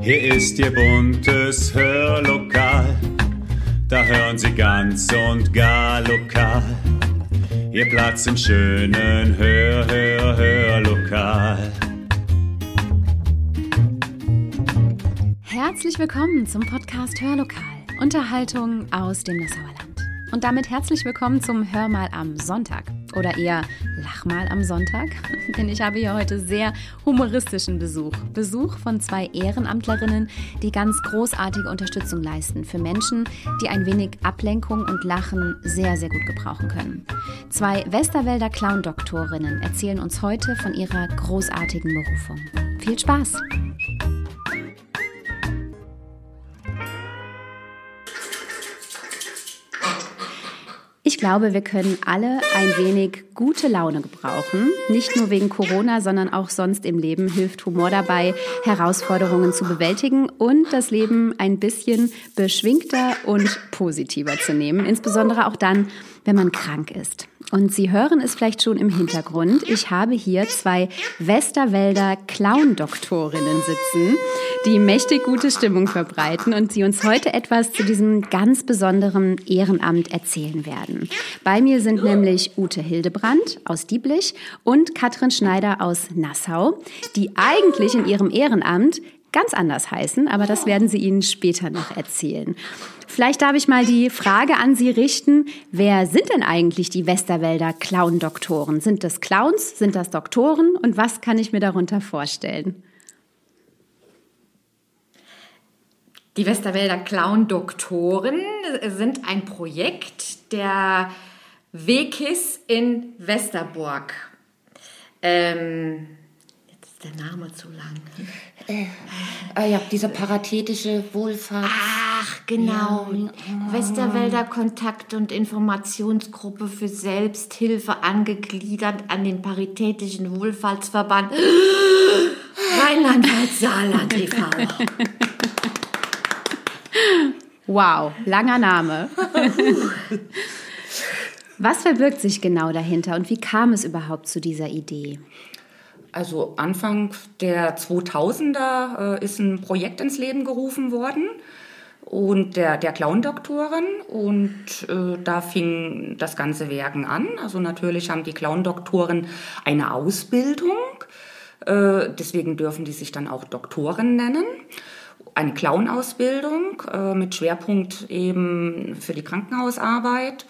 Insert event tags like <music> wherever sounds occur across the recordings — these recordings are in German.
Hier ist Ihr buntes Hörlokal. Da hören Sie ganz und gar lokal. Ihr Platz im schönen Hör, Hör, Hörlokal. Herzlich willkommen zum Podcast Hörlokal. Unterhaltung aus dem Nassauer Land. Und damit herzlich willkommen zum Hör mal am Sonntag. Oder eher Lach mal am Sonntag. <laughs> Denn ich habe hier heute sehr humoristischen Besuch. Besuch von zwei Ehrenamtlerinnen, die ganz großartige Unterstützung leisten für Menschen, die ein wenig Ablenkung und Lachen sehr, sehr gut gebrauchen können. Zwei Westerwälder Clown-Doktorinnen erzählen uns heute von ihrer großartigen Berufung. Viel Spaß! Ich glaube, wir können alle ein wenig gute Laune gebrauchen. Nicht nur wegen Corona, sondern auch sonst im Leben hilft Humor dabei, Herausforderungen zu bewältigen und das Leben ein bisschen beschwingter und positiver zu nehmen. Insbesondere auch dann, wenn man krank ist. Und Sie hören es vielleicht schon im Hintergrund. Ich habe hier zwei Westerwälder Clown-Doktorinnen sitzen, die mächtig gute Stimmung verbreiten und sie uns heute etwas zu diesem ganz besonderen Ehrenamt erzählen werden. Bei mir sind nämlich Ute Hildebrand aus Dieblich und Katrin Schneider aus Nassau, die eigentlich in ihrem Ehrenamt ganz anders heißen, aber das werden sie Ihnen später noch erzählen. Vielleicht darf ich mal die Frage an Sie richten, wer sind denn eigentlich die Westerwälder Clown-Doktoren? Sind das Clowns, sind das Doktoren und was kann ich mir darunter vorstellen? Die Westerwälder Clown-Doktoren sind ein Projekt der WKIS in Westerburg. Ähm, der Name zu lang. Äh, äh, ja, diese paritätische Wohlfahrt. Ach, genau. Ja. Westerwälder Kontakt- und Informationsgruppe für Selbsthilfe angegliedert an den Paritätischen Wohlfahrtsverband <gasps> Rheinland-Pfalz-Saarland e.V. Wow, langer Name. <laughs> Was verbirgt sich genau dahinter und wie kam es überhaupt zu dieser Idee? Also Anfang der 2000er äh, ist ein Projekt ins Leben gerufen worden und der, der Clown-Doktorin und äh, da fing das ganze Werken an. Also natürlich haben die Clown-Doktoren eine Ausbildung, äh, deswegen dürfen die sich dann auch Doktoren nennen. Eine Clown-Ausbildung äh, mit Schwerpunkt eben für die Krankenhausarbeit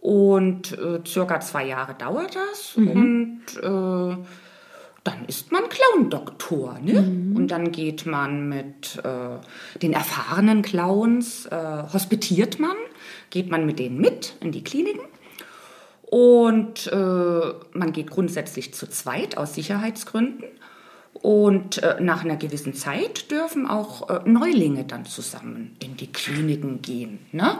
und äh, circa zwei Jahre dauert das mhm. und äh, dann ist man Clown-Doktor. Ne? Mhm. Und dann geht man mit äh, den erfahrenen Clowns, äh, hospitiert man, geht man mit denen mit in die Kliniken. Und äh, man geht grundsätzlich zu zweit aus Sicherheitsgründen. Und äh, nach einer gewissen Zeit dürfen auch äh, Neulinge dann zusammen in die Kliniken gehen. Ne?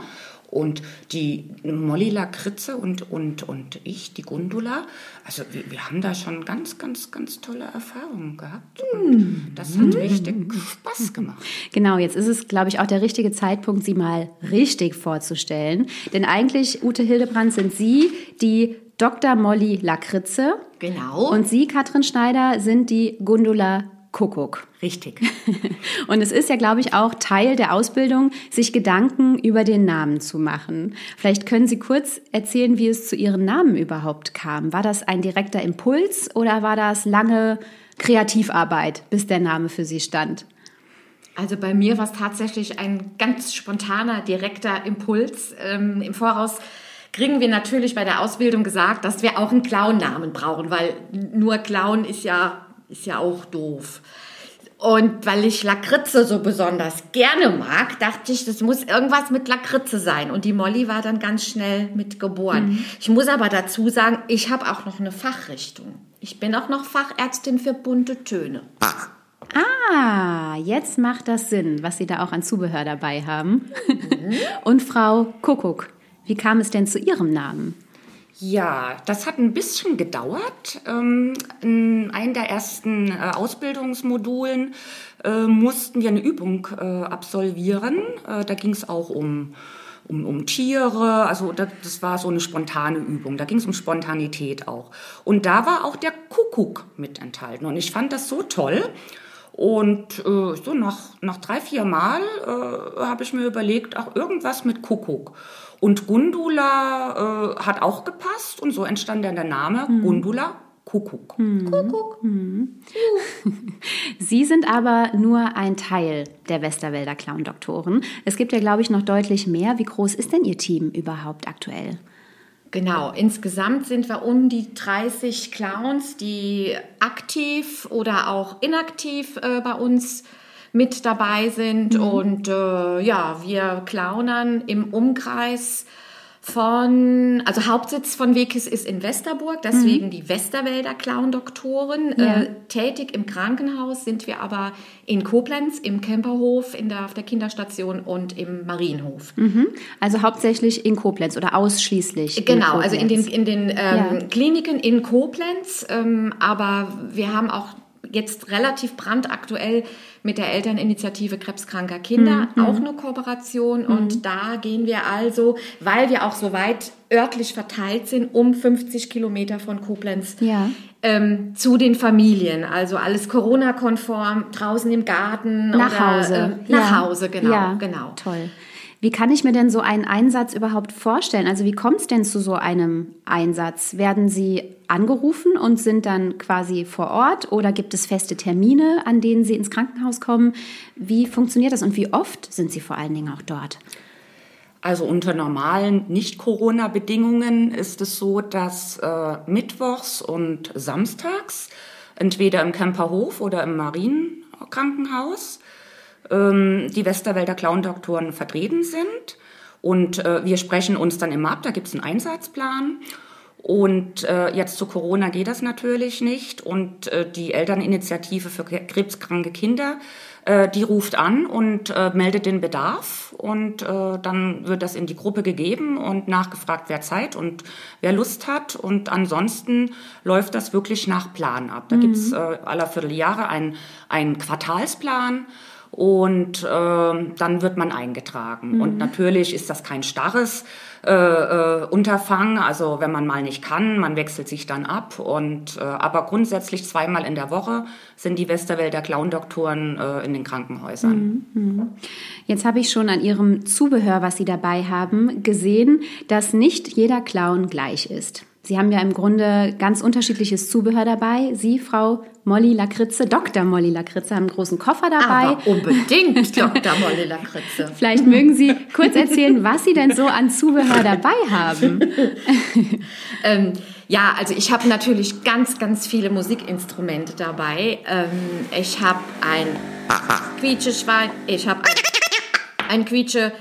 Und die Molly Lakritze und, und, und ich, die Gundula, also wir, wir haben da schon ganz, ganz, ganz tolle Erfahrungen gehabt. Und das hat richtig Spaß gemacht. Genau, jetzt ist es, glaube ich, auch der richtige Zeitpunkt, Sie mal richtig vorzustellen. Denn eigentlich, Ute Hildebrand, sind Sie die Dr. Molly Lakritze. Genau. Und Sie, Katrin Schneider, sind die Gundula Kuckuck. Richtig. <laughs> Und es ist ja, glaube ich, auch Teil der Ausbildung, sich Gedanken über den Namen zu machen. Vielleicht können Sie kurz erzählen, wie es zu Ihrem Namen überhaupt kam. War das ein direkter Impuls oder war das lange Kreativarbeit, bis der Name für Sie stand? Also bei mir war es tatsächlich ein ganz spontaner, direkter Impuls. Ähm, Im Voraus kriegen wir natürlich bei der Ausbildung gesagt, dass wir auch einen Clown-Namen brauchen, weil nur Clown ist ja ist ja auch doof. Und weil ich Lakritze so besonders gerne mag, dachte ich, das muss irgendwas mit Lakritze sein. Und die Molly war dann ganz schnell mit geboren. Mhm. Ich muss aber dazu sagen, ich habe auch noch eine Fachrichtung. Ich bin auch noch Fachärztin für bunte Töne. Ah, jetzt macht das Sinn, was Sie da auch an Zubehör dabei haben. Mhm. <laughs> Und Frau Kuckuck, wie kam es denn zu Ihrem Namen? Ja, das hat ein bisschen gedauert. Ähm, in einem der ersten äh, Ausbildungsmodulen äh, mussten wir eine Übung äh, absolvieren. Da ging es auch um, um, um Tiere, also das, war so eine spontane Übung. Da ging es um Spontanität auch. Und da war auch der Kuckuck mit enthalten. Und ich fand das so toll. Und so nach, nach drei, vier Mal habe ich mir überlegt, auch irgendwas mit Kuckuck. Und Gundula äh, hat auch gepasst und so entstand dann der Name mhm. Gundula Kuckuck. Mhm. Kuckuck. Mhm. <laughs> Sie sind aber nur ein Teil der Westerwälder Clown-Doktoren. Es gibt ja, glaube ich, noch deutlich mehr. Wie groß ist denn Ihr Team überhaupt aktuell? Genau, insgesamt sind wir um die 30 Clowns, die aktiv oder auch inaktiv äh, bei uns mit dabei sind. Mhm. Und äh, ja, wir clownern im Umkreis von, also Hauptsitz von Wekis ist in Westerburg, deswegen mhm. die Westerwälder Clown-Doktoren. Ja. Äh, tätig im Krankenhaus sind wir aber in Koblenz, im Camperhof, in der, auf der Kinderstation und im Marienhof. Mhm. Also hauptsächlich in Koblenz oder ausschließlich? Genau, also in den, in den ähm, ja. Kliniken in Koblenz, ähm, aber wir haben auch jetzt relativ brandaktuell mit der Elterninitiative krebskranker Kinder mhm. auch eine Kooperation. Mhm. Und da gehen wir also, weil wir auch so weit örtlich verteilt sind, um 50 Kilometer von Koblenz ja. ähm, zu den Familien. Also alles Corona-konform, draußen im Garten. Nach oder, Hause. Äh, nach ja. Hause, genau, ja. genau. Toll. Wie kann ich mir denn so einen Einsatz überhaupt vorstellen? Also wie kommt es denn zu so einem Einsatz? Werden Sie angerufen und sind dann quasi vor Ort oder gibt es feste Termine, an denen Sie ins Krankenhaus kommen? Wie funktioniert das und wie oft sind Sie vor allen Dingen auch dort? Also unter normalen Nicht-Corona-Bedingungen ist es so, dass äh, mittwochs und samstags entweder im Camperhof oder im Marienkrankenhaus ähm, die Westerwälder Clown-Doktoren vertreten sind. Und äh, wir sprechen uns dann immer ab, da gibt es einen Einsatzplan. Und äh, jetzt zu Corona geht das natürlich nicht. Und äh, die Elterninitiative für krebskranke Kinder, äh, die ruft an und äh, meldet den Bedarf. Und äh, dann wird das in die Gruppe gegeben und nachgefragt, wer Zeit und wer Lust hat. Und ansonsten läuft das wirklich nach Plan ab. Da mhm. gibt's äh, aller Vierteljahre einen Quartalsplan und äh, dann wird man eingetragen. Mhm. Und natürlich ist das kein starres äh, äh, Unterfangen, also wenn man mal nicht kann, man wechselt sich dann ab. Und äh, aber grundsätzlich zweimal in der Woche sind die Westerwälder Clown-Doktoren äh, in den Krankenhäusern. Mhm. mhm. Jetzt habe ich schon an Ihrem Zubehör, was Sie dabei haben, gesehen, dass nicht jeder Clown gleich ist. Sie haben ja im Grunde ganz unterschiedliches Zubehör dabei. Sie, Frau Molly Lakritze, Dr. Molly Lakritze, haben einen großen Koffer dabei. Aber unbedingt Dr. Molly Lakritze. <laughs> Vielleicht mögen Sie kurz erzählen, was Sie denn so an Zubehör dabei haben. <laughs> ähm, ja, also ich habe natürlich ganz, ganz viele Musikinstrumente dabei. Ähm, ich habe ein Quietscheschwein, ich habe ein, ein Quietsche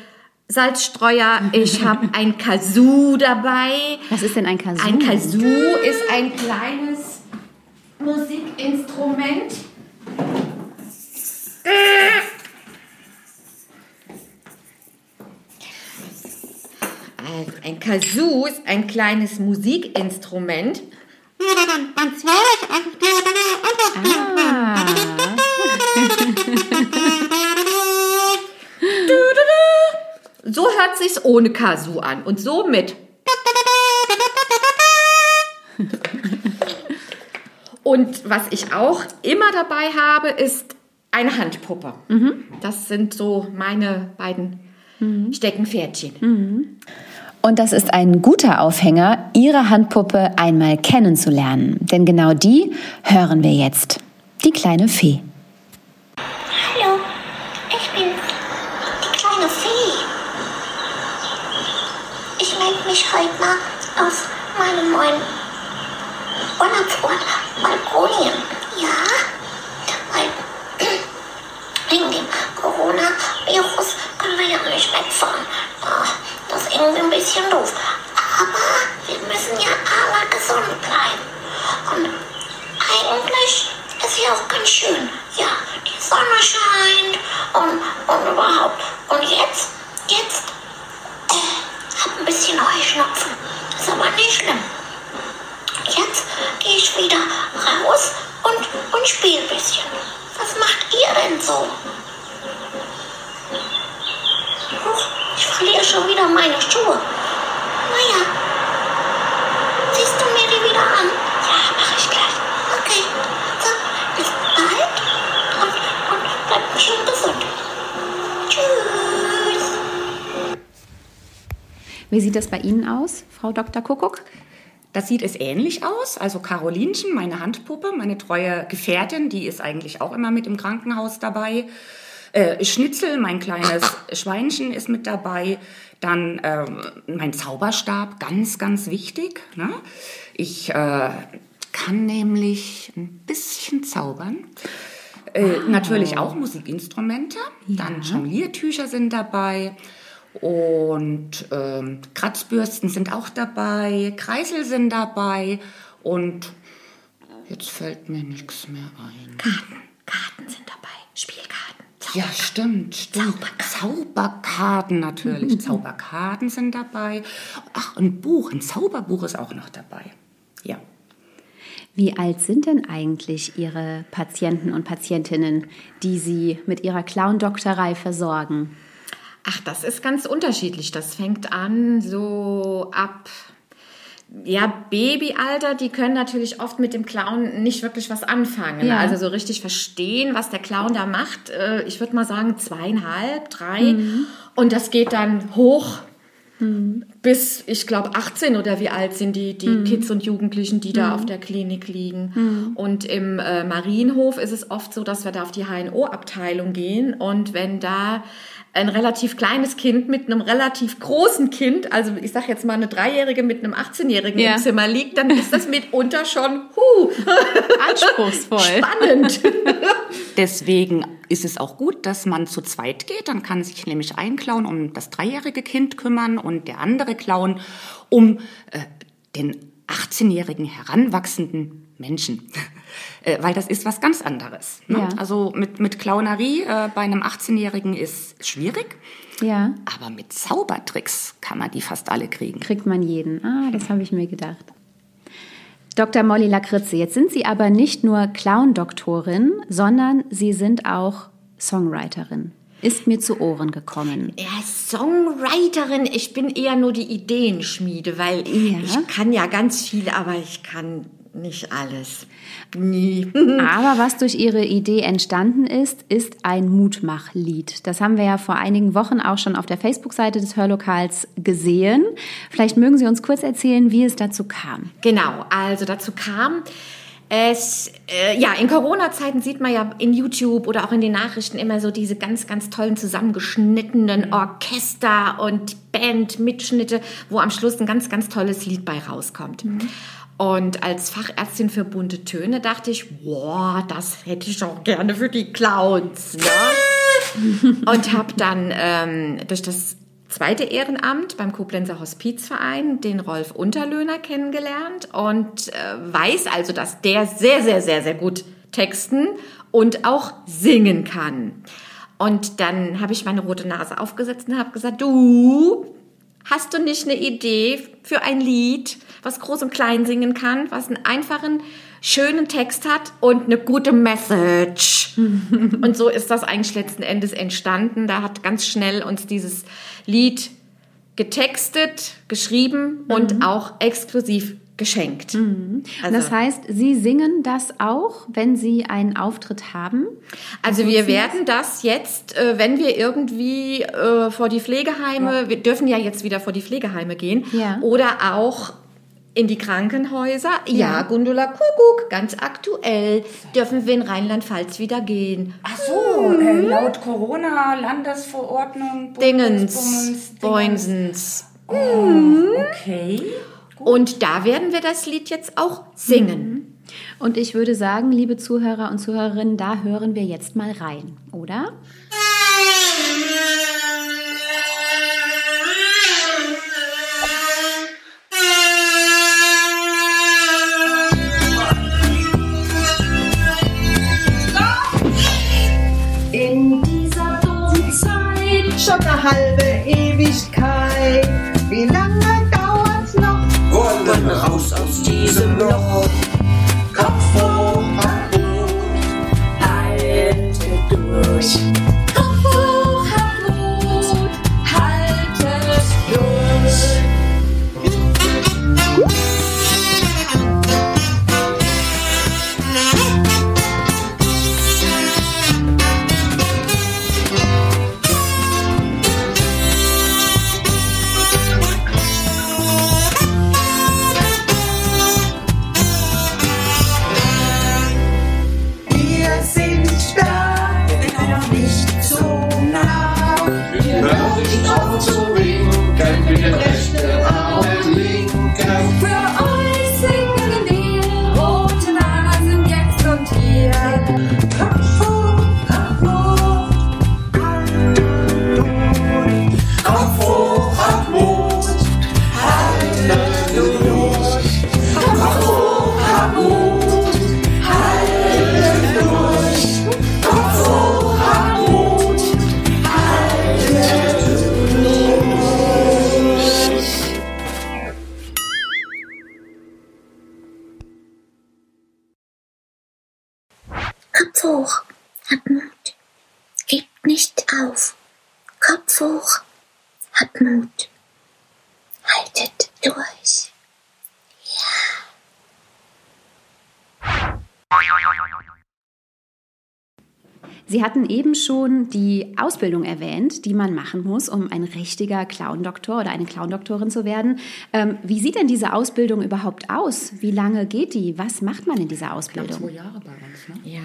Salzstreuer, ich habe ein Kazoo dabei. Was ist denn ein Kazoo? Ein Kazoo ist ein kleines Musikinstrument. Also ein Kazoo ist ein kleines Musikinstrument. Ah. So hört sich's ohne Kazoo an und so mit. Und was ich auch immer dabei habe, ist eine Handpuppe. Mhm. Das sind so meine beiden mhm. Steckenpferdchen. Mhm. Und das ist ein guter Aufhänger, Ihre Handpuppe einmal kennenzulernen. Denn genau die hören wir jetzt. Die kleine Fee. Mal aus meinem neuen Urlaubsort Balkonien. Ja, weil <clears throat> wegen dem Corona-Virus können wir ja nicht wegfahren. Das ist irgendwie ein bisschen doof. Aber wir müssen ja alle gesund bleiben. Und eigentlich ist ja auch ganz schön. Ja, die Sonne scheint und, und überhaupt. Und jetzt, jetzt hab ein bisschen Heuschnupfen. Ist aber nicht schlimm. Jetzt gehe ich wieder raus und, und spiele ein bisschen. Was macht ihr denn so? Huch, ich verliere schon wieder meine Schuhe. Naja. Ziehst du mir die wieder an? Ja, mache ich gleich. Okay. So, bis bald. Und Schön gesund. Wie sieht das bei Ihnen aus, Frau Dr. Kuckuck? Da sieht es ähnlich aus. Also Carolinchen, meine Handpuppe, meine treue Gefährtin, die ist eigentlich auch immer mit im Krankenhaus dabei. Äh, Schnitzel, mein kleines <coughs> Schweinchen ist mit dabei. Dann ähm, mein Zauberstab, ganz, ganz wichtig. Ne? Ich äh, kann nämlich ein bisschen zaubern. Äh, Natürlich auch Musikinstrumente. Dann Jongliertücher sind dabei. Und ähm, Kratzbürsten sind auch dabei, Kreisel sind dabei und jetzt fällt mir nichts mehr ein. Karten, Karten sind dabei, Spielkarten. Ja, stimmt, stimmt. Zauberkarten natürlich. <laughs> Zauberkarten sind dabei. Ach, ein Buch, ein Zauberbuch ist auch noch dabei. Ja. Wie alt sind denn eigentlich Ihre Patienten und Patientinnen, die Sie mit Ihrer Clown-Doktorei versorgen? Ach, das ist ganz unterschiedlich. Das fängt an so ab ja, Babyalter, die können natürlich oft mit dem Clown nicht wirklich was anfangen. Ja. Also so richtig verstehen, was der Clown da macht. Äh, Ich würde mal sagen zweieinhalb, drei. Und das geht dann hoch bis, ich glaube, 18 oder wie alt sind die, die Kids und Jugendlichen, die da auf der Klinik liegen. Und im äh, Marienhof ist es oft so, dass wir da auf die HNO-Abteilung gehen. Und wenn da ein relativ kleines Kind mit einem relativ großen Kind, also ich sage jetzt mal eine Dreijährige mit einem 18-Jährigen Ja. im Zimmer liegt, dann ist das mitunter schon huh, <laughs> Anspruchsvoll. spannend. <laughs> Deswegen ist es auch gut, dass man zu zweit geht. Dann kann sich nämlich ein Clown um das dreijährige Kind kümmern und der andere Clown um äh, den 18-jährigen heranwachsenden Menschen. Äh, weil das ist was ganz anderes. Ne? Ja. Also mit, mit Clownerie äh, bei einem 18-jährigen ist schwierig, Ja, aber mit Zaubertricks kann man die fast alle kriegen. kriegt man jeden. Ah, das habe ich mir gedacht. Dr. Molly Lakritze, jetzt sind Sie aber nicht nur Clown-Doktorin, sondern Sie sind auch Songwriterin. Ist mir zu Ohren gekommen. Ja, Songwriterin, ich bin eher nur die Ideenschmiede, weil Ja. ich kann ja ganz viel, aber ich kann nicht alles. Nie. <laughs> Aber was durch Ihre Idee entstanden ist, ist ein Mutmachlied. Das haben wir ja vor einigen Wochen auch schon auf der Facebook-Seite des Hörlokals gesehen. Vielleicht mögen Sie uns kurz erzählen, wie es dazu kam. Genau, also dazu kam es, äh, ja, in Corona-Zeiten sieht man ja in YouTube oder auch in den Nachrichten immer so diese ganz, ganz tollen zusammengeschnittenen Orchester und Band-Mitschnitte, wo am Schluss ein ganz, ganz tolles Lied bei rauskommt. Und als Fachärztin für bunte Töne dachte ich, boah, das hätte ich auch gerne für die Clowns. Ne? <laughs> und habe dann ähm, durch das zweite Ehrenamt beim Koblenzer Hospizverein den Rolf Unterlöhner kennengelernt und äh, weiß also, dass der sehr, sehr, sehr, sehr gut texten und auch singen kann. Und dann habe ich meine rote Nase aufgesetzt und habe gesagt, du, hast du nicht eine Idee für ein Lied, was groß und klein singen kann, was einen einfachen, schönen Text hat und eine gute Message? <laughs> und so ist das eigentlich letzten Endes entstanden. Da hat ganz schnell uns dieses Lied getextet, geschrieben und auch exklusiv geschenkt. Also- das heißt, Sie singen das auch, wenn Sie einen Auftritt haben? Also wir werden das jetzt, äh, wenn wir irgendwie äh, vor die Pflegeheime, wir dürfen ja jetzt wieder vor die Pflegeheime gehen, Ja. oder auch in die Krankenhäuser. Ja, Ja. Gundula Kuckuck, ganz aktuell, dürfen wir in Rheinland-Pfalz wieder gehen. Ach so, äh, laut Corona, Landesverordnung, Dingens, Bundesbums, Dingens. Boinsens. Okay. Und da werden wir das Lied jetzt auch singen. Und ich würde sagen, liebe Zuhörer und Zuhörerinnen, da hören wir jetzt mal rein, oder? In dieser Zeit schon eine halbe raus aus diesem Loch. Hab Mut. Gebt nicht auf. Kopf hoch. Hab Mut. Haltet durch. Sie hatten eben schon die Ausbildung erwähnt, die man machen muss, um ein richtiger Clown-Doktor oder eine Clown-Doktorin zu werden. Ähm, wie sieht denn diese Ausbildung überhaupt aus? Wie lange geht die? Was macht man in dieser Zwei Ausbildung? Jahre bei uns, ne? Ja.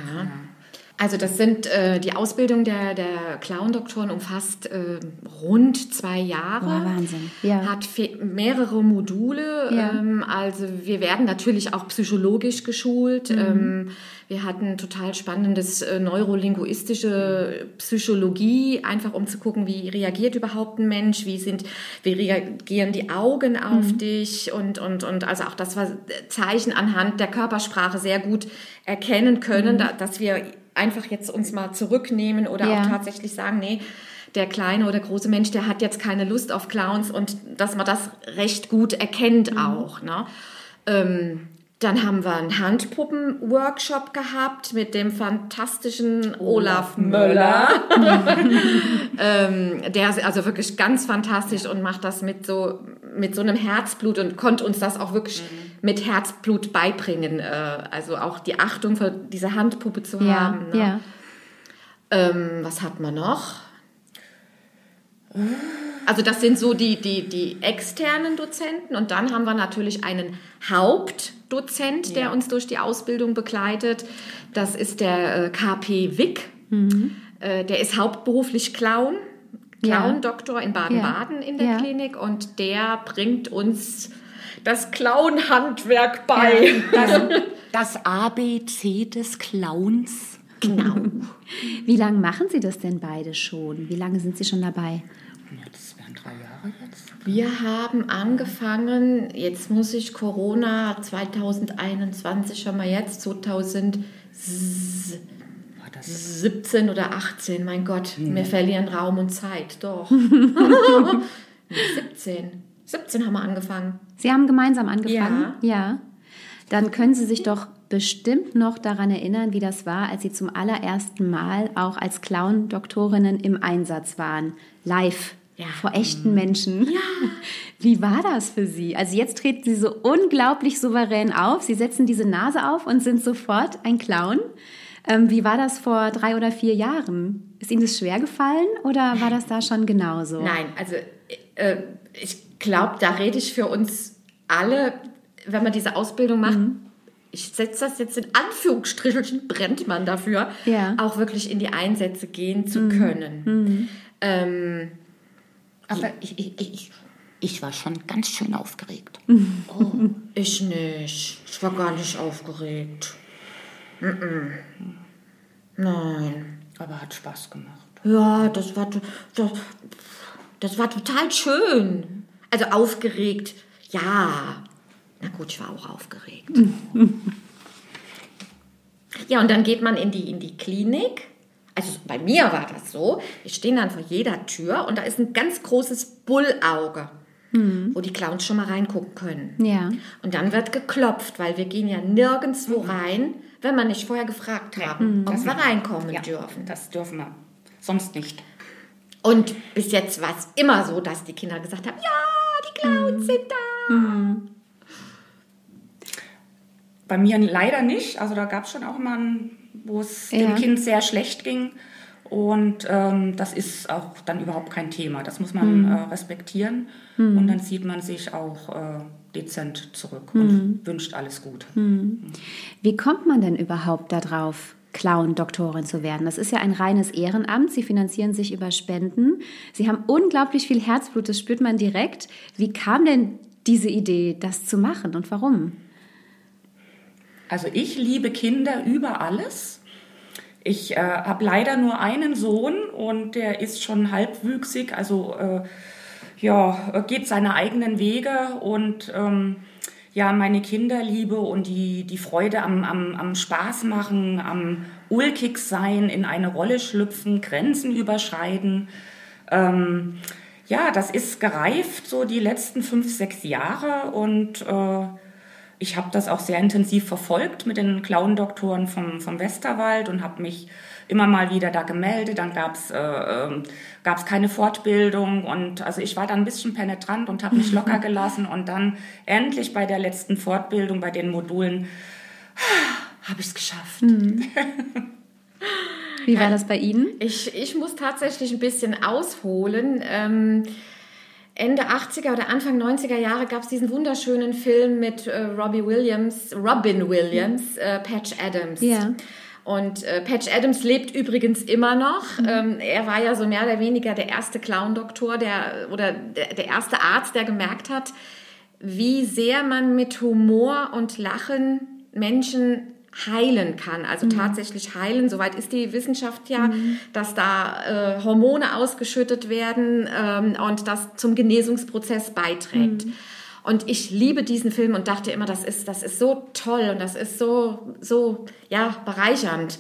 Also das sind äh, die Ausbildung der, der Clown-Doktoren umfasst äh, rund zwei Jahre. Boah, Wahnsinn. Ja. Hat mehrere Module. Ja. Ähm, also wir werden natürlich auch psychologisch geschult. Mhm. Ähm, wir hatten total spannendes äh, neurolinguistische Psychologie, einfach um zu gucken, wie reagiert überhaupt ein Mensch, wie sind, wie reagieren die Augen auf Mhm. dich und, und, und also auch das war Zeichen anhand der Körpersprache sehr gut erkennen können, Mhm. da, dass wir einfach jetzt uns mal zurücknehmen oder Ja. auch tatsächlich sagen, nee, der kleine oder große Mensch, der hat jetzt keine Lust auf Clowns und dass man das recht gut erkennt Mhm. auch. Ne? Ähm, dann haben wir einen Handpuppen-Workshop gehabt mit dem fantastischen Olaf Möller. <laughs> ähm, der ist also wirklich ganz fantastisch und macht das mit so, mit so einem Herzblut und konnte uns das auch wirklich mit Herzblut beibringen. Äh, also auch die Achtung für diese Handpuppe zu Ja, haben. Ne? ja. Ähm, was hat man noch? Also das sind so die, die, die externen Dozenten und dann haben wir natürlich einen Hauptdozent, der uns durch die Ausbildung begleitet. Das ist der äh, KP Wick. Äh, der ist hauptberuflich Clown, Ja. Clown-Doktor in Baden-Baden in der Ja. Klinik und der bringt uns das Clown-Handwerk bei. Das, <laughs> das ABC des Clowns. Genau. Wie lange machen Sie das denn beide schon? Wie lange sind Sie schon dabei? Ja, das wären drei Jahre jetzt. Wir haben angefangen, jetzt muss ich Corona 2021 haben wir jetzt, 2017 War das oder 18, mein Gott, wir verlieren Raum und Zeit, doch. <laughs> Nee, 17. 17 haben wir angefangen. Sie haben gemeinsam angefangen? Ja. Dann können Sie sich doch bestimmt noch daran erinnern, wie das war, als Sie zum allerersten Mal auch als Clown-Doktorinnen im Einsatz waren. Live. Ja. Vor echten Menschen. Ja. <laughs> Wie war das für Sie? Also jetzt treten Sie so unglaublich souverän auf. Sie setzen diese Nase auf und sind sofort ein Clown. Ähm, wie war das vor drei oder vier Jahren? Ist Ihnen das schwer gefallen oder war das da schon genauso? Nein, also äh, ich glaube, da rede ich für uns alle, wenn man diese Ausbildung macht. Ich setze das jetzt in Anführungsstrichelchen, brennt man dafür, Ja. auch wirklich in die Einsätze gehen zu können. Ähm, Aber ich, ich, ich, ich war schon ganz schön aufgeregt. <laughs> ich nicht. Ich war gar nicht aufgeregt. Nein. Aber hat Spaß gemacht. Ja, das war, das, das war total schön. Also aufgeregt, ja. Na gut, ich war auch aufgeregt. <laughs> ja, und dann geht man in die, in die Klinik. Also bei mir war das so. Wir stehen dann vor jeder Tür und da ist ein ganz großes Bullauge, wo die Clowns schon mal reingucken können. Ja. Und dann wird geklopft, weil wir gehen ja nirgendwo rein, wenn wir nicht vorher gefragt haben, ob wir reinkommen Ja, dürfen. das dürfen wir. Sonst nicht. Und bis jetzt war es immer so, dass die Kinder gesagt haben, ja, die Clowns sind da. Bei mir leider nicht. Also da gab es schon auch mal, ein, wo es Ja. dem Kind sehr schlecht ging. Und ähm, das ist auch dann überhaupt kein Thema. Das muss man äh, respektieren. Und dann zieht man sich auch äh, dezent zurück und wünscht alles Gute. Wie kommt man denn überhaupt darauf, Clown-Doktorin zu werden? Das ist ja ein reines Ehrenamt. Sie finanzieren sich über Spenden. Sie haben unglaublich viel Herzblut, das spürt man direkt. Wie kam denn diese Idee, das zu machen und warum? Also ich liebe Kinder über alles. Ich äh, habe leider nur einen Sohn und der ist schon halbwüchsig, also äh, ja, geht seine eigenen Wege und ähm, ja, meine Kinderliebe und die, die Freude am, am, am Spaß machen, am ulkig sein, in eine Rolle schlüpfen, Grenzen überschreiten. Ähm, ja, das ist gereift so die letzten fünf, sechs Jahre und äh, ich habe das auch sehr intensiv verfolgt mit den Clown-Doktoren vom, vom Westerwald und habe mich immer mal wieder da gemeldet. Dann gab es äh, ähm, gab's keine Fortbildung und also ich war da ein bisschen penetrant und habe mich <laughs> locker gelassen und dann endlich bei der letzten Fortbildung, bei den Modulen, habe ich es geschafft. <laughs> Wie war das bei Ihnen? Ich, ich muss tatsächlich ein bisschen ausholen. Ähm, Ende 80er oder Anfang 90er Jahre gab es diesen wunderschönen Film mit äh, Robbie Williams, Robin Williams, äh, Patch Adams. Ja. Und äh, Patch Adams lebt übrigens immer noch. Ähm, er war ja so mehr oder weniger der erste Clown-Doktor, der oder der, der erste Arzt, der gemerkt hat, wie sehr man mit Humor und Lachen Menschen heilen kann, also tatsächlich heilen. Soweit ist die Wissenschaft ja, dass da äh, Hormone ausgeschüttet werden ähm, und das zum Genesungsprozess beiträgt. Und ich liebe diesen Film und dachte immer, das ist, das ist so toll und das ist so, so, ja, bereichernd.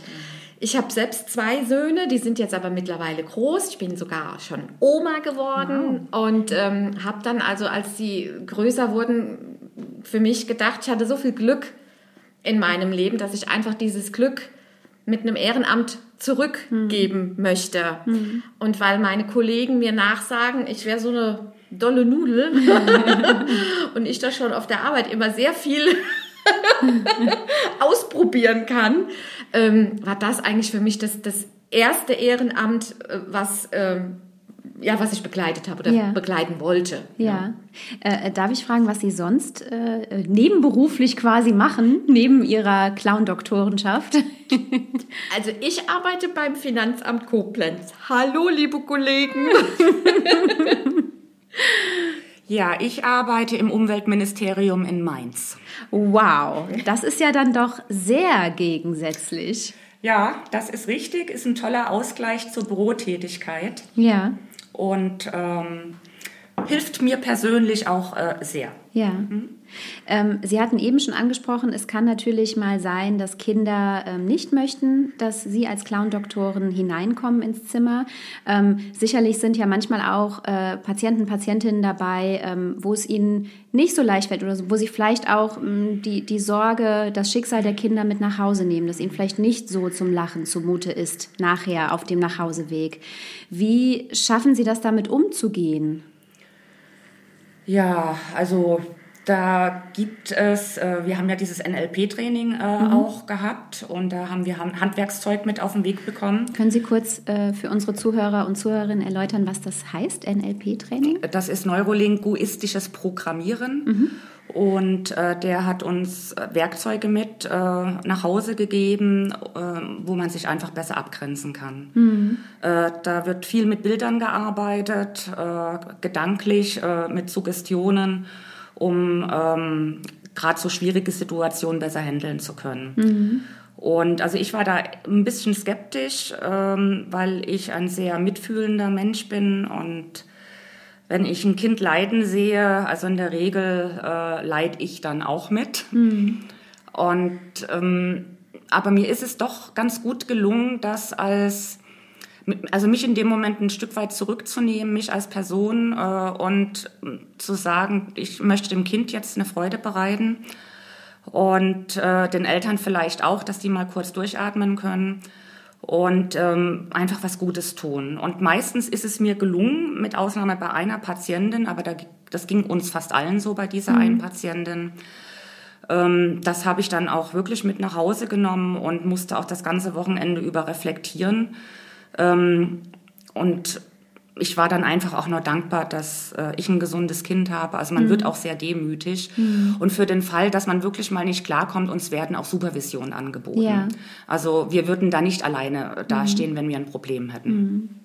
Ich habe selbst zwei Söhne, die sind jetzt aber mittlerweile groß. Ich bin sogar schon Oma geworden und ähm, habe dann also, als sie größer wurden, für mich gedacht, ich hatte so viel Glück in meinem Leben, dass ich einfach dieses Glück mit einem Ehrenamt zurückgeben möchte. Und weil meine Kollegen mir nachsagen, ich wäre so eine dolle Nudel <laughs> und ich da schon auf der Arbeit immer sehr viel <laughs> ausprobieren kann, ähm, war das eigentlich für mich das, das erste Ehrenamt, äh, was, ähm, ja, was ich begleitet habe oder Ja. begleiten wollte. Ja. Äh, darf ich fragen, was Sie sonst äh, nebenberuflich quasi machen, neben Ihrer Clown-Doktorenschaft? <laughs> Also ich arbeite beim Finanzamt Koblenz. Hallo, liebe Kollegen. <laughs> Ja, ich arbeite im Umweltministerium in Mainz. wow, das ist ja dann doch sehr gegensätzlich. Ja, das ist richtig, ist ein toller Ausgleich zur Bürotätigkeit Ja, und ähm, hilft mir persönlich auch äh, sehr. ja. Ähm, Sie hatten eben schon angesprochen, es kann natürlich mal sein, dass Kinder ähm, nicht möchten, dass Sie als Clown-Doktoren hineinkommen ins Zimmer. Ähm, sicherlich sind ja manchmal auch äh, Patienten, Patientinnen dabei, ähm, wo es ihnen nicht so leicht fällt oder wo sie vielleicht auch ähm, die, die Sorge, das Schicksal der Kinder mit nach Hause nehmen, dass ihnen vielleicht nicht so zum Lachen zumute ist nachher auf dem Nachhauseweg. Wie schaffen Sie das damit umzugehen? Ja, also da gibt es, äh, wir haben ja dieses NLP-Training äh, auch gehabt und da haben wir Han- Handwerkszeug mit auf den Weg bekommen. Können Sie kurz äh, für unsere Zuhörer und Zuhörerinnen erläutern, was das heißt, NLP-Training? Das ist neurolinguistisches Programmieren. Und äh, der hat uns äh, Werkzeuge mit äh, nach Hause gegeben, äh, wo man sich einfach besser abgrenzen kann. Äh, da wird viel mit Bildern gearbeitet, äh, gedanklich, äh, mit Suggestionen, um ähm, gerade so schwierige Situationen besser handeln zu können. Und also ich war da ein bisschen skeptisch, ähm, weil ich ein sehr mitfühlender Mensch bin und wenn ich ein Kind leiden sehe, also in der Regel äh, leide ich dann auch mit. Und ähm, aber mir ist es doch ganz gut gelungen, das als also mich in dem Moment ein Stück weit zurückzunehmen, mich als Person äh, und äh, zu sagen, ich möchte dem Kind jetzt eine Freude bereiten und äh, den Eltern vielleicht auch, dass die mal kurz durchatmen können und ähm, einfach was Gutes tun. Und meistens ist es mir gelungen, mit Ausnahme bei einer Patientin, aber da, das ging uns fast allen so bei dieser einen Patientin. Ähm, das habe ich dann auch wirklich mit nach Hause genommen und musste auch das ganze Wochenende über reflektieren. Ähm, und ich war dann einfach auch nur dankbar, dass äh, ich ein gesundes Kind habe. Also man wird auch sehr demütig. Und für den Fall, dass man wirklich mal nicht klarkommt, uns werden auch Supervisionen angeboten. Ja. Also wir würden da nicht alleine dastehen, wenn wir ein Problem hätten.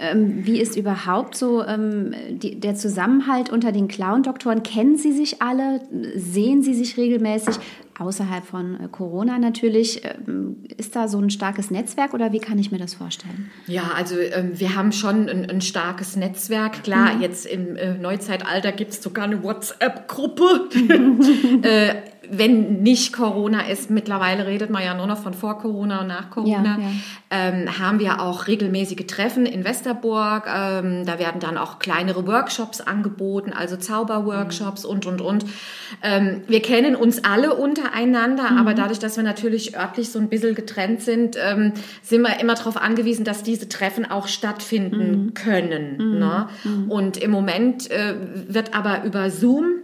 Ähm, wie ist überhaupt so ähm, die, der Zusammenhalt unter den Clown-Doktoren? Kennen Sie sich alle? Sehen Sie sich regelmäßig? Außerhalb von äh, Corona natürlich. Ähm, ist da so ein starkes Netzwerk oder wie kann ich mir das vorstellen? Ja, also ähm, wir haben schon ein, ein starkes Netzwerk. Klar, jetzt im äh, Neuzeitalter gibt es sogar eine WhatsApp-Gruppe. <laughs> wenn nicht Corona ist, mittlerweile redet man ja nur noch von vor Corona und nach Corona, Ja, ja. Ähm, haben wir auch regelmäßige Treffen in Westerburg. Ähm, da werden dann auch kleinere Workshops angeboten, also Zauberworkshops und, und, und. Ähm, wir kennen uns alle untereinander, aber dadurch, dass wir natürlich örtlich so ein bisschen getrennt sind, ähm, sind wir immer darauf angewiesen, dass diese Treffen auch stattfinden können. Ne? Und im Moment äh, wird aber über Zoom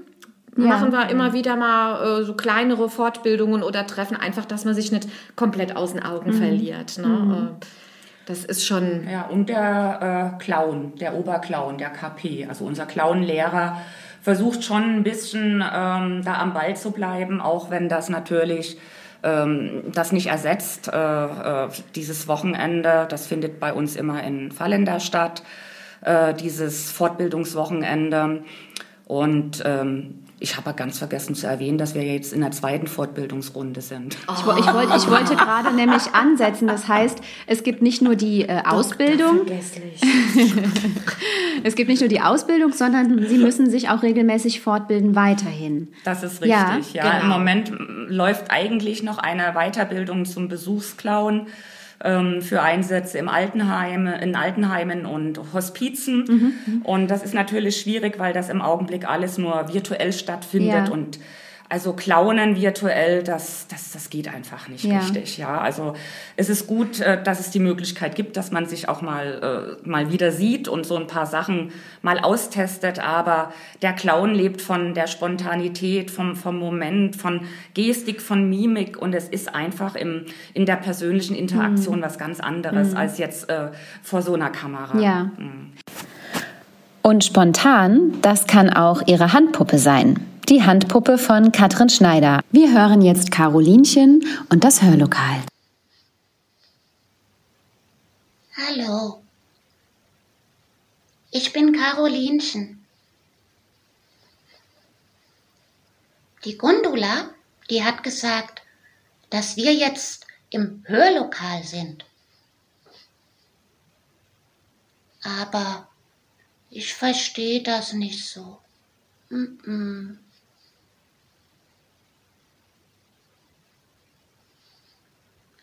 machen wir immer wieder mal äh, so kleinere Fortbildungen oder Treffen, einfach, dass man sich nicht komplett aus den Augen verliert. Ne? Äh, das ist schon, Ja, und der äh, Clown, der Oberclown, der KP, also unser Clownlehrer, versucht schon ein bisschen ähm, da am Ball zu bleiben, auch wenn das natürlich ähm, das nicht ersetzt. Äh, äh, dieses Wochenende, das findet bei uns immer in Fallender statt, äh, dieses Fortbildungswochenende. Und ähm, ich habe ganz vergessen zu erwähnen, dass wir jetzt in der zweiten Fortbildungsrunde sind. Ich, ich, wollte, ich wollte gerade nämlich ansetzen. Das heißt, es gibt nicht nur die äh, Ausbildung, vergesslich. <laughs> es gibt nicht nur die Ausbildung, sondern Sie müssen sich auch regelmäßig fortbilden weiterhin. Das ist Ja, richtig, ja. genau. Im Moment m, läuft eigentlich noch eine Weiterbildung zum Besuchsclown ähm, für Einsätze im Altenheim, in Altenheimen und Hospizen. Und das ist natürlich schwierig, weil das im Augenblick alles nur virtuell stattfindet Ja. und also Clownen virtuell, das, das, das geht einfach nicht Ja. richtig. Ja, also es ist gut, äh, dass es die Möglichkeit gibt, dass man sich auch mal, äh, mal wieder sieht und so ein paar Sachen mal austestet. Aber der Clown lebt von der Spontanität, vom, vom Moment, von Gestik, von Mimik und es ist einfach im, in der persönlichen Interaktion was ganz anderes als jetzt äh, vor so einer Kamera. Ja. Und spontan, das kann auch Ihre Handpuppe sein. Die Handpuppe von Katrin Schneider. Wir hören jetzt Carolinchen und das Hörlokal. Hallo. Ich bin Carolinchen. Die Gundula, die hat gesagt, dass wir jetzt im Hörlokal sind. Aber ich verstehe das nicht so. Mm-mm.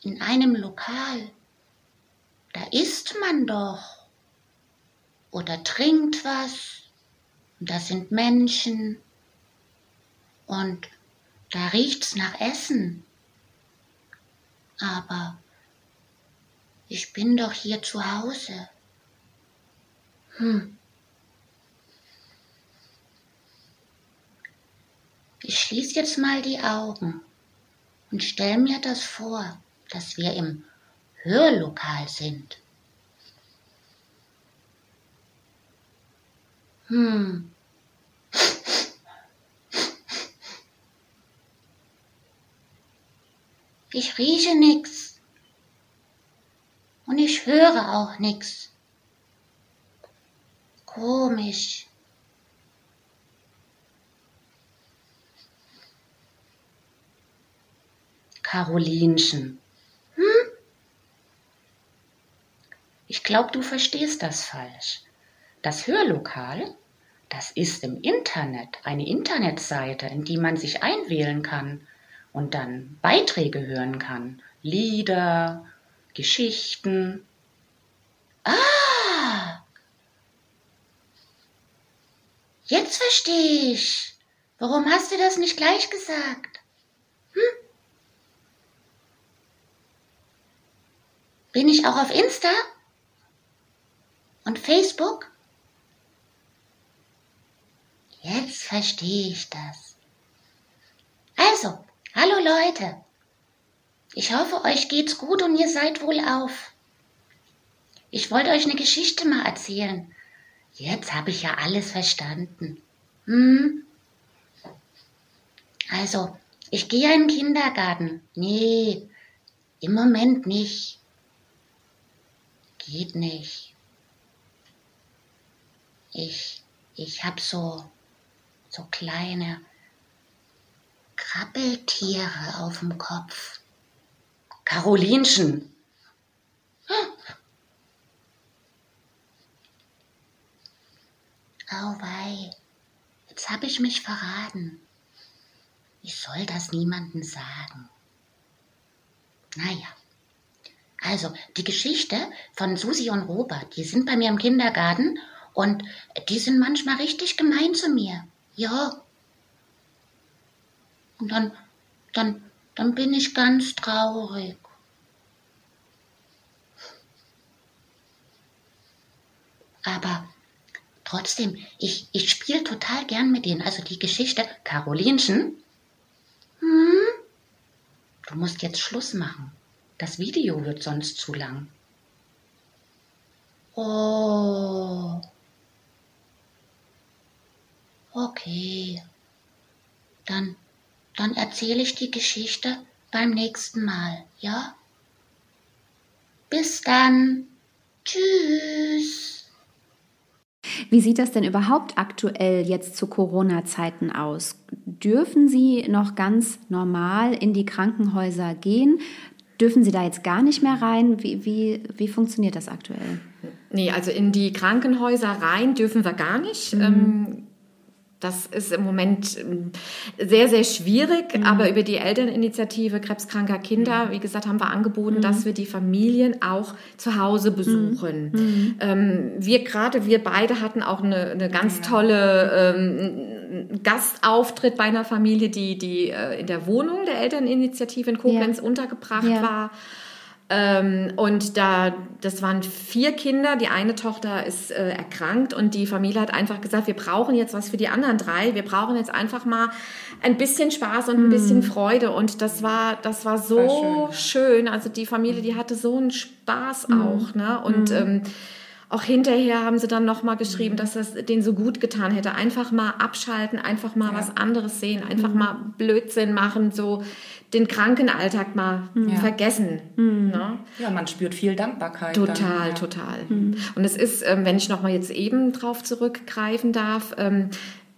In einem Lokal, da isst man doch oder trinkt was und da sind Menschen und da riecht's nach Essen. Aber ich bin doch hier zu Hause. Hm. Ich schließe jetzt mal die Augen und stell mir das vor, dass wir im Hörlokal sind. Hm. Ich rieche nix. Und ich höre auch nix. Komisch. Carolinchen. Hm? Ich glaube, du verstehst das falsch. Das Hörlokal, das ist im Internet eine Internetseite, in die man sich einwählen kann und dann Beiträge hören kann. Lieder, Geschichten. Ah! Jetzt verstehe ich. Warum hast du das nicht gleich gesagt? Hm? Bin ich auch auf Insta? Und Facebook? Jetzt verstehe ich das. Also, hallo Leute. Ich hoffe, euch geht's gut und ihr seid wohl auf. Ich wollte euch eine Geschichte mal erzählen. Jetzt habe ich ja alles verstanden. Hm? Also, ich gehe in den Kindergarten. Nee, im Moment nicht. Geht nicht. Ich, ich hab so, so kleine Krabbeltiere auf dem Kopf. Carolinchen. Au wei, jetzt hab ich mich verraten. ich soll das niemandem sagen. Naja. Also, die Geschichte von Susi und Robert, die sind bei mir im Kindergarten und die sind manchmal richtig gemein zu mir. Ja. Und dann, dann, dann bin ich ganz traurig. Aber trotzdem, ich, ich spiele total gern mit denen. Also die Geschichte, Carolinchen, hm? du musst jetzt Schluss machen. Das Video wird sonst zu lang. Oh. Okay. Dann, dann erzähle ich die Geschichte beim nächsten Mal, ja? Bis dann. Tschüss. Wie sieht das denn überhaupt aktuell jetzt zu Corona-Zeiten aus? Dürfen Sie noch ganz normal in die Krankenhäuser gehen? Dürfen Sie da jetzt gar nicht mehr rein? Wie, wie, wie funktioniert das aktuell? Nee, also in die Krankenhäuser rein dürfen wir gar nicht. Ähm, Das ist im Moment ähm, sehr, sehr schwierig, aber über die Elterninitiative Krebskranker Kinder, wie gesagt, haben wir angeboten, dass wir die Familien auch zu Hause besuchen. Ähm, wir gerade, wir beide hatten auch eine, eine ganz tolle ähm, Gastauftritt bei einer Familie, die, die äh, in der Wohnung der Elterninitiative in Koblenz Ja. untergebracht Ja. war. Ähm, und da, das waren vier Kinder. Die eine Tochter ist äh, erkrankt und die Familie hat einfach gesagt, wir brauchen jetzt was für die anderen drei. Wir brauchen jetzt einfach mal ein bisschen Spaß und ein bisschen Freude. Und das war, das war so schön. Also die Familie, die hatte so einen Spaß auch, ne? Und ähm, auch hinterher haben sie dann nochmal geschrieben, dass das denen so gut getan hätte. Einfach mal abschalten, einfach mal was anderes sehen, einfach mal Blödsinn machen, so den Krankenalltag mal vergessen. Ne? Ja, man spürt viel Dankbarkeit. dann, Total, ja. total. Und es ist, ähm, wenn ich nochmal jetzt eben drauf zurückgreifen darf, ähm,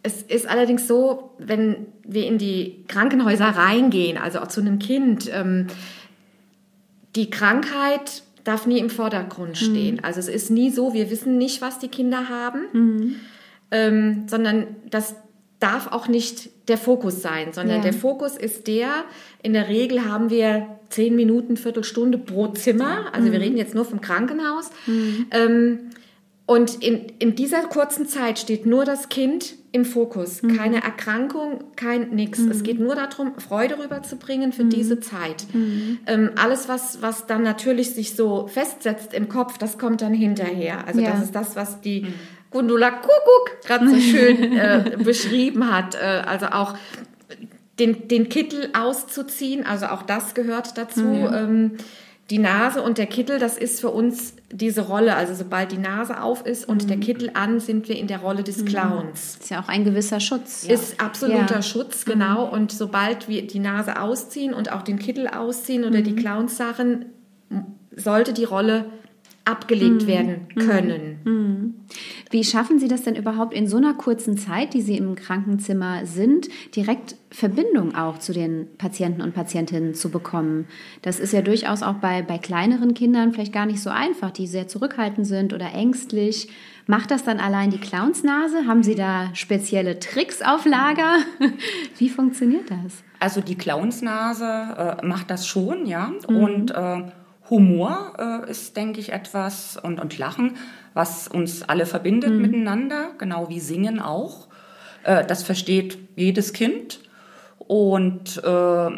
es ist allerdings so, wenn wir in die Krankenhäuser reingehen, also auch zu einem Kind, ähm, die Krankheit darf nie im Vordergrund stehen. Also es ist nie so, wir wissen nicht, was die Kinder haben, ähm, sondern das darf auch nicht der Fokus sein, sondern Ja. der Fokus ist der, in der Regel haben wir zehn Minuten, Viertelstunde pro Zimmer, also wir reden jetzt nur vom Krankenhaus. Ähm, und in, in dieser kurzen Zeit steht nur das Kind im Fokus. Keine Erkrankung, kein nix. Es geht nur darum, Freude rüberzubringen für diese Zeit. Ähm, alles, was, was dann natürlich sich so festsetzt im Kopf, das kommt dann hinterher. Also Ja. das ist das, was die Gundula Kuckuck gerade so schön äh, <laughs> beschrieben hat. Äh, also auch den, den Kittel auszuziehen, also auch das gehört dazu. Ähm, die Nase und der Kittel, das ist für uns diese Rolle. Also sobald die Nase auf ist und der Kittel an, sind wir in der Rolle des Clowns. Ist ja auch ein gewisser Schutz. Ist absoluter Ja. Schutz, genau. Und sobald wir die Nase ausziehen und auch den Kittel ausziehen oder die Clownssachen, m- sollte die Rolle abgelegt werden können. Wie schaffen Sie das denn überhaupt in so einer kurzen Zeit, die Sie im Krankenzimmer sind, direkt Verbindung auch zu den Patienten und Patientinnen zu bekommen? Das ist ja durchaus auch bei, bei kleineren Kindern vielleicht gar nicht so einfach, die sehr zurückhaltend sind oder ängstlich. Macht das dann allein die Clownsnase? Haben Sie da spezielle Tricks auf Lager? <laughs> Wie funktioniert das? Also die Clownsnase äh, macht das schon, ja. Und äh, Humor äh, ist, denke ich, etwas und, und Lachen, was uns alle verbindet miteinander, genau wie Singen auch. Äh, das versteht jedes Kind. Und äh,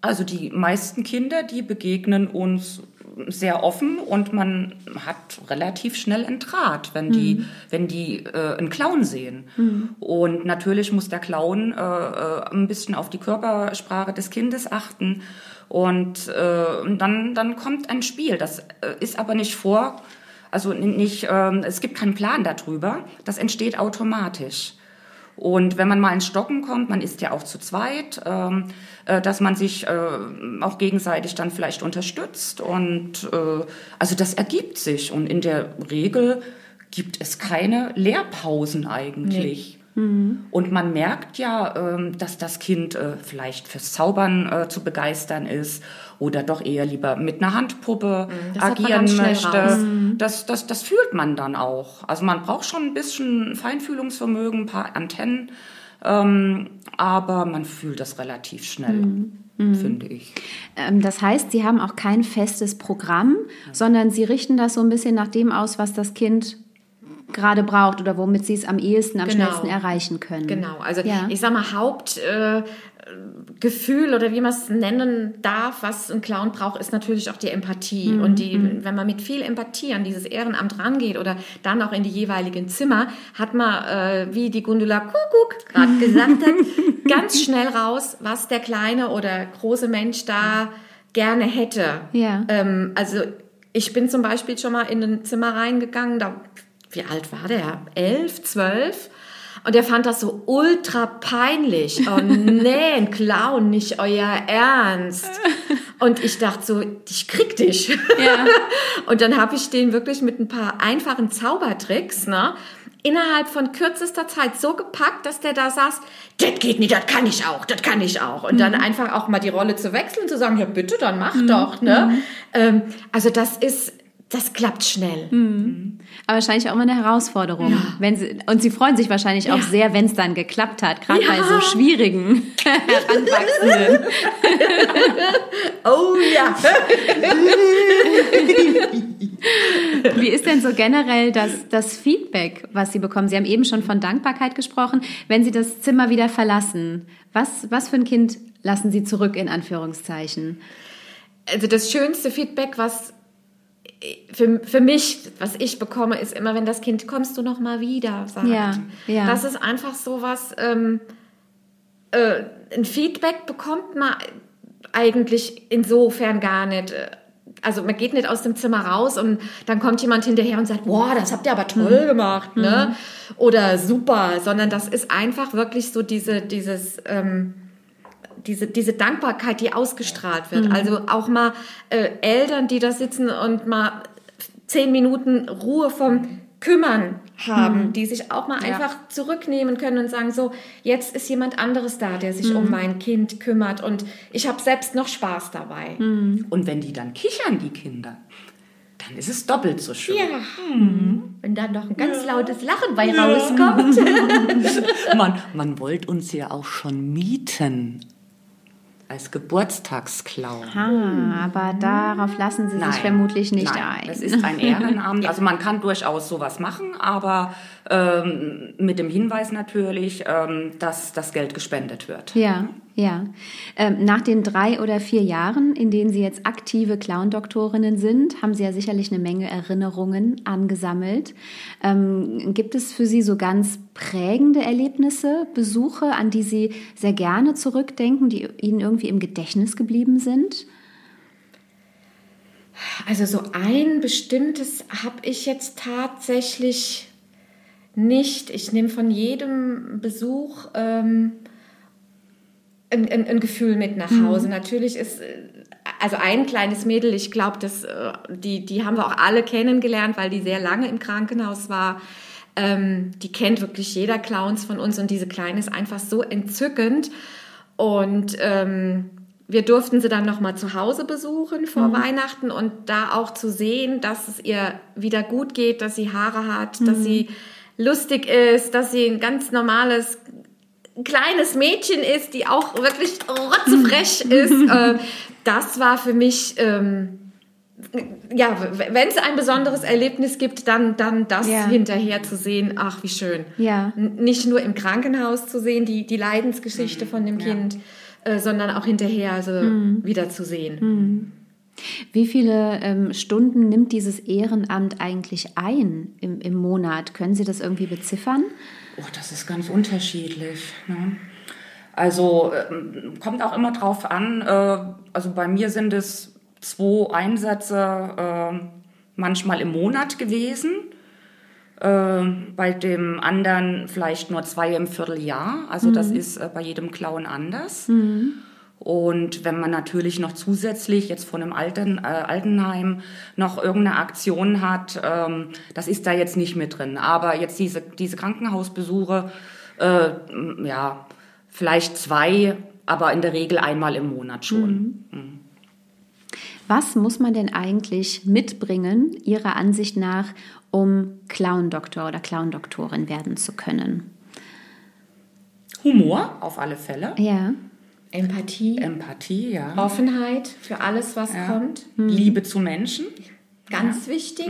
also die meisten Kinder, die begegnen uns sehr offen und man hat relativ schnell einen Draht, wenn die, wenn die äh, einen Clown sehen. Und natürlich muss der Clown äh, äh, ein bisschen auf die Körpersprache des Kindes achten. Und äh, dann, dann kommt ein Spiel. Das äh, ist aber nicht vor, also nicht, ähm, es gibt keinen Plan darüber. Das entsteht automatisch. Und wenn man mal ins Stocken kommt, man ist ja auch zu zweit, ähm, äh, dass man sich äh, auch gegenseitig dann vielleicht unterstützt. Und äh, also das ergibt sich. Und in der Regel gibt es keine Lehrpausen eigentlich. Und man merkt ja, ähm, dass das Kind äh, vielleicht fürs Zaubern äh, zu begeistern ist oder doch eher lieber mit einer Handpuppe man agieren möchte. raus. Das, das, das fühlt man dann auch. Also man braucht schon ein bisschen Feinfühlungsvermögen, ein paar Antennen Ähm, aber man fühlt das relativ schnell, finde ich. Ähm, Das heißt, Sie haben auch kein festes Programm, sondern Sie richten das so ein bisschen nach dem aus, was das Kind gerade braucht oder womit Sie es am ehesten, am Genau. schnellsten erreichen können. Genau, also Ja. ich sag mal, Hauptgefühl äh, Gefühl oder wie man es nennen darf, was ein Clown braucht, ist natürlich auch die Empathie. Mhm, Und die, wenn man mit viel Empathie an dieses Ehrenamt rangeht oder dann auch in die jeweiligen Zimmer, hat man, äh, wie die Gundula Kuckuck gerade <laughs> gesagt hat, ganz schnell raus, was der kleine oder große Mensch da gerne hätte. Ja. Ähm, also ich bin zum Beispiel schon mal in ein Zimmer reingegangen, da, wie alt war der? Elf, zwölf? Und der fand das so ultra peinlich. Oh nee, ein Clown, nicht euer Ernst. Und ich dachte so, ich krieg dich. Ja. <laughs> Und dann habe ich den wirklich mit ein paar einfachen Zaubertricks, ne, innerhalb von kürzester Zeit so gepackt, dass der da saß, das geht nicht, das kann ich auch, das kann ich auch. Und dann einfach auch mal die Rolle zu wechseln zu sagen, ja bitte, dann mach doch, ne. Ähm, also das ist, das klappt schnell. Aber wahrscheinlich auch immer eine Herausforderung. Wenn sie, und Sie freuen sich wahrscheinlich auch Ja. sehr, wenn es dann geklappt hat, gerade Ja. bei so schwierigen <laughs> Heranwachsenden. Oh ja. <laughs> Wie ist denn so generell das, das Feedback, was Sie bekommen? Sie haben eben schon von Dankbarkeit gesprochen. Wenn Sie das Zimmer wieder verlassen, was, was für ein Kind lassen Sie zurück, in Anführungszeichen? Also das schönste Feedback, was für, für mich, was ich bekomme, ist immer, wenn das Kind, kommst du noch mal wieder, sagt. Ja, ja. Das ist einfach so was, ähm, äh, ein Feedback bekommt man eigentlich insofern gar nicht. Also man geht nicht aus dem Zimmer raus und dann kommt jemand hinterher und sagt, boah, das habt ihr aber toll Mhm. gemacht, ne? Oder super, sondern das ist einfach wirklich so diese, dieses, ähm, diese, diese Dankbarkeit, die ausgestrahlt wird. Also auch mal äh, Eltern, die da sitzen und mal zehn Minuten Ruhe vom Kümmern haben, die sich auch mal einfach zurücknehmen können und sagen, so, jetzt ist jemand anderes da, der sich um mein Kind kümmert und ich habe selbst noch Spaß dabei. Und wenn die dann kichern, die Kinder, dann ist es doppelt so schön. Ja. Wenn dann noch ein ganz lautes Lachen bei rauskommt. <laughs> <laughs> Man, man wollte uns ja auch schon mieten als Geburtstagsklau. Ah, aber darauf lassen Sie sich vermutlich nicht nein, ein. Es ist ein Ehrenamt. <laughs> Also man kann durchaus sowas machen, aber ähm, mit dem Hinweis natürlich, ähm, dass das Geld gespendet wird. Ja, ja. Ähm, nach den drei oder vier Jahren, in denen Sie jetzt aktive Clown-Doktorinnen sind, haben Sie ja sicherlich eine Menge Erinnerungen angesammelt. Ähm, gibt es für Sie so ganz prägende Erlebnisse, Besuche, an die Sie sehr gerne zurückdenken, die Ihnen irgendwie im Gedächtnis geblieben sind? Also so ein bestimmtes habe ich jetzt tatsächlich nicht. Ich nehme von jedem Besuch ähm, ein, ein, ein Gefühl mit nach Hause. Natürlich ist also ein kleines Mädel, ich glaube, das äh, die die haben wir auch alle kennengelernt, weil die sehr lange im Krankenhaus war. Ähm, die kennt wirklich jeder Clowns von uns und diese Kleine ist einfach so entzückend und ähm, wir durften sie dann noch mal zu Hause besuchen vor Weihnachten und da auch zu sehen, dass es ihr wieder gut geht, dass sie Haare hat, dass sie lustig ist, dass sie ein ganz normales kleines Mädchen ist, die auch wirklich rotzefrech ist. <laughs> Äh, das war für mich ähm, ja, wenn es ein besonderes Erlebnis gibt, dann, dann das Ja. hinterher zu sehen. Ach, wie schön. Ja. N- Nicht nur im Krankenhaus zu sehen, die, die Leidensgeschichte von dem Kind, äh, sondern auch hinterher also wieder zu sehen. Wie viele ähm, Stunden nimmt dieses Ehrenamt eigentlich ein im, im Monat? Können Sie das irgendwie beziffern? Oh, das ist ganz unterschiedlich. Ne? Also ähm, kommt auch immer drauf an. Äh, also bei mir sind es zwei Einsätze äh, manchmal im Monat gewesen. Äh, bei dem anderen vielleicht nur zwei im Vierteljahr. Also das ist äh, bei jedem Clown anders. Und wenn man natürlich noch zusätzlich jetzt von einem Alten, äh, Altenheim noch irgendeine Aktion hat, ähm, das ist da jetzt nicht mit drin. Aber jetzt diese, diese Krankenhausbesuche, äh, ja, vielleicht zwei, aber in der Regel einmal im Monat schon. Was muss man denn eigentlich mitbringen, Ihrer Ansicht nach, um Clown-Doktor oder Clown-Doktorin werden zu können? Humor auf alle Fälle. Ja. Empathie, Empathie, ja. Offenheit für alles, was kommt. Liebe zu Menschen. Ganz wichtig.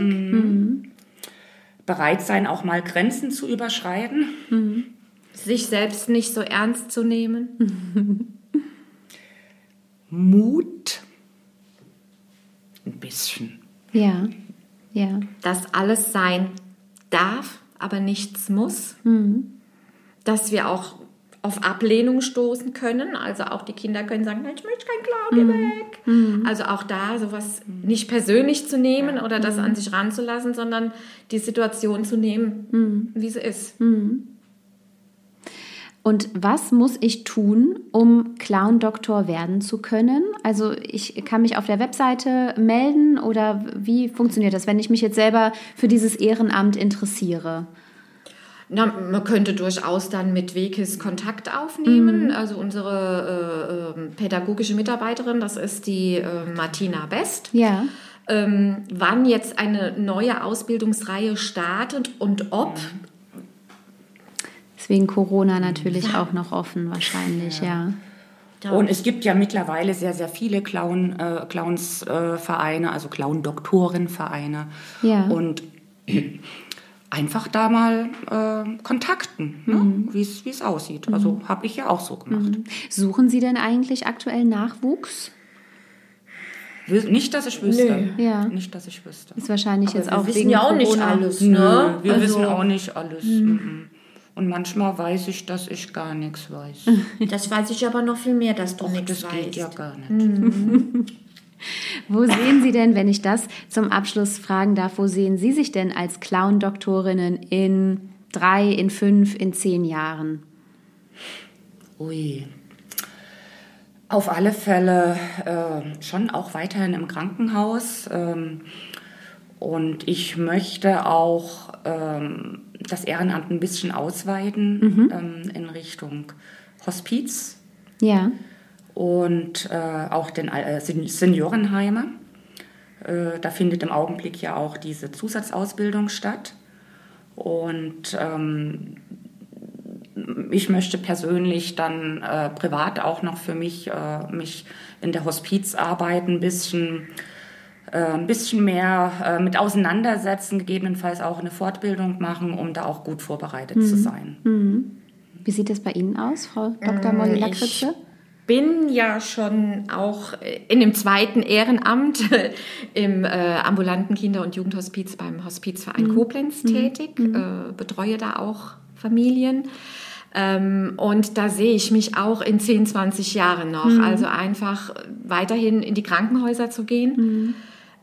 Bereit sein, auch mal Grenzen zu überschreiten. Sich selbst nicht so ernst zu nehmen. <laughs> Mut. Ein bisschen. Ja. Ja. Dass alles sein darf, aber nichts muss. Dass wir auch auf Ablehnung stoßen können. Also auch die Kinder können sagen, ich möchte kein Clown, geh weg. Also auch da sowas nicht persönlich zu nehmen oder das an sich ranzulassen, sondern die Situation zu nehmen, wie sie ist. Und was muss ich tun, um Clown-Doktor werden zu können? Also ich kann mich auf der Webseite melden oder wie funktioniert das, wenn ich mich jetzt selber für dieses Ehrenamt interessiere? Na, man könnte durchaus dann mit Wekis Kontakt aufnehmen. Also unsere äh, ähm, pädagogische Mitarbeiterin, das ist die äh, Martina Best. Ja. Ähm, wann jetzt eine neue Ausbildungsreihe startet und ob, Deswegen Corona natürlich auch noch offen wahrscheinlich, ja. Und es gibt ja mittlerweile sehr, sehr viele Clown, äh, Clowns-Vereine, also Clown-Doktoren-Vereine. Ja. Und einfach da mal äh, kontakten, ne? wie es aussieht. Also habe ich ja auch so gemacht. Suchen Sie denn eigentlich aktuell Nachwuchs? Nicht, dass ich wüsste. Nee. Ja. Nicht, dass ich wüsste. Ist wahrscheinlich jetzt wir auch wissen wegen ja auch nicht Corona. alles. Nö, Ne? wir Also- wissen auch nicht alles. Mhm. Und manchmal weiß ich, dass ich gar nichts weiß. <laughs> Das weiß ich aber noch viel mehr, dass du Och, nichts das geht weißt. ja gar nicht. <laughs> <laughs> <laughs> Wo sehen Sie denn, wenn ich das zum Abschluss fragen darf, wo sehen Sie sich denn als Clown-Doktorinnen in drei, in fünf, in zehn Jahren? Ui. Auf alle Fälle äh, schon auch weiterhin im Krankenhaus. Ähm, und ich möchte auch ähm, das Ehrenamt ein bisschen ausweiten ähm, in Richtung Hospiz Ja. Und äh, auch den äh, Sen- Seniorenheime. Äh, da findet im Augenblick ja auch diese Zusatzausbildung statt. Und ähm, ich möchte persönlich dann äh, privat auch noch für mich äh, mich in der Hospizarbeit ein bisschen äh, ein bisschen mehr äh, mit auseinandersetzen, gegebenenfalls auch eine Fortbildung machen, um da auch gut vorbereitet zu sein. Wie sieht es bei Ihnen aus, Frau Dr. Molly ich- Lakritze? Bin ja schon auch in dem zweiten Ehrenamt <laughs> im äh, ambulanten Kinder- und Jugendhospiz beim Hospizverein Koblenz tätig, äh, betreue da auch Familien. Ähm, und da sehe ich mich auch in 10, 20 Jahren noch. Also einfach weiterhin in die Krankenhäuser zu gehen.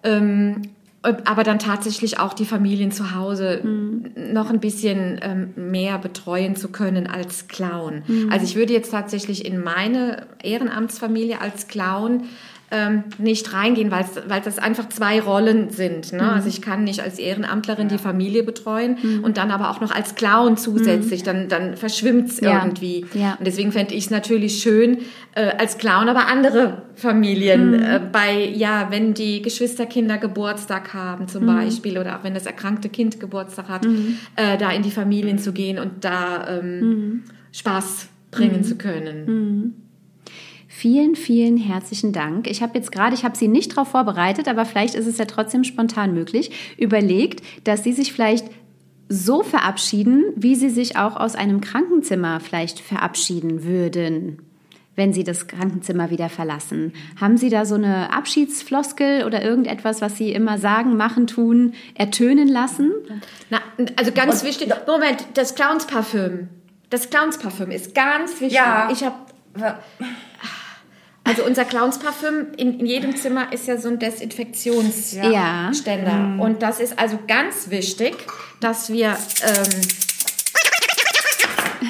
Ähm, aber dann tatsächlich auch die Familien zu Hause noch ein bisschen ähm, mehr betreuen zu können als Clown. Also ich würde jetzt tatsächlich in meine Ehrenamtsfamilie als Clown ähm, nicht reingehen, weil das einfach zwei Rollen sind. Ne? Also ich kann nicht als Ehrenamtlerin die Familie betreuen und dann aber auch noch als Clown zusätzlich. Dann, dann verschwimmt es Ja. irgendwie. Ja. Und deswegen fände ich es natürlich schön, äh, als Clown aber andere Familien äh, bei, ja, wenn die Geschwisterkinder Geburtstag haben zum Beispiel oder auch wenn das erkrankte Kind Geburtstag hat, äh, da in die Familien zu gehen und da ähm, Spaß bringen zu können. Vielen, vielen herzlichen Dank. Ich habe jetzt gerade, ich habe Sie nicht darauf vorbereitet, aber vielleicht ist es ja trotzdem spontan möglich, überlegt, dass Sie sich vielleicht so verabschieden, wie Sie sich auch aus einem Krankenzimmer vielleicht verabschieden würden, wenn Sie das Krankenzimmer wieder verlassen. Haben Sie da so eine Abschiedsfloskel oder irgendetwas, was Sie immer sagen, machen, tun, ertönen lassen? Na, also ganz wichtig, Moment, das Clowns-Parfüm. Das Clowns-Parfüm ist ganz wichtig. Ja. Ich habe also unser Clowns-Parfüm in, in jedem Zimmer ist ja so ein Desinfektionsständer. Ja. Und das ist also ganz wichtig, dass wir ähm,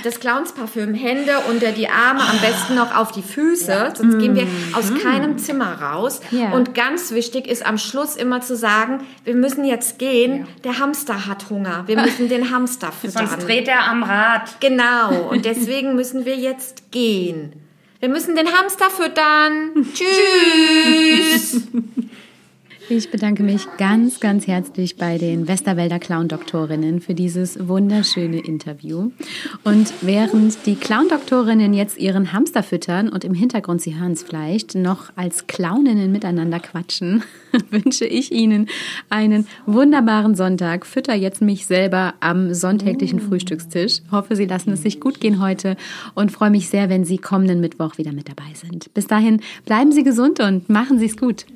das Clowns-Parfüm Hände unter die Arme, am besten noch auf die Füße, sonst gehen wir aus keinem Zimmer raus. Ja. Und ganz wichtig ist am Schluss immer zu sagen, wir müssen jetzt gehen, der Hamster hat Hunger, wir müssen den Hamster <laughs> füttern. Sonst dreht er am Rad. Genau, und deswegen müssen wir jetzt gehen. Wir müssen den Hamster füttern. <laughs> Tschüss. <laughs> Ich bedanke mich ganz, ganz herzlich bei den Westerwälder Clown-Doktorinnen für dieses wunderschöne Interview. Und während die Clown-Doktorinnen jetzt ihren Hamster füttern und im Hintergrund, Sie hören es vielleicht, noch als Clowninnen miteinander quatschen, <laughs> wünsche ich Ihnen einen wunderbaren Sonntag. Fütter jetzt mich selber am sonntäglichen Frühstückstisch. Hoffe, Sie lassen es sich gut gehen heute und freue mich sehr, wenn Sie kommenden Mittwoch wieder mit dabei sind. Bis dahin bleiben Sie gesund und machen Sie es gut.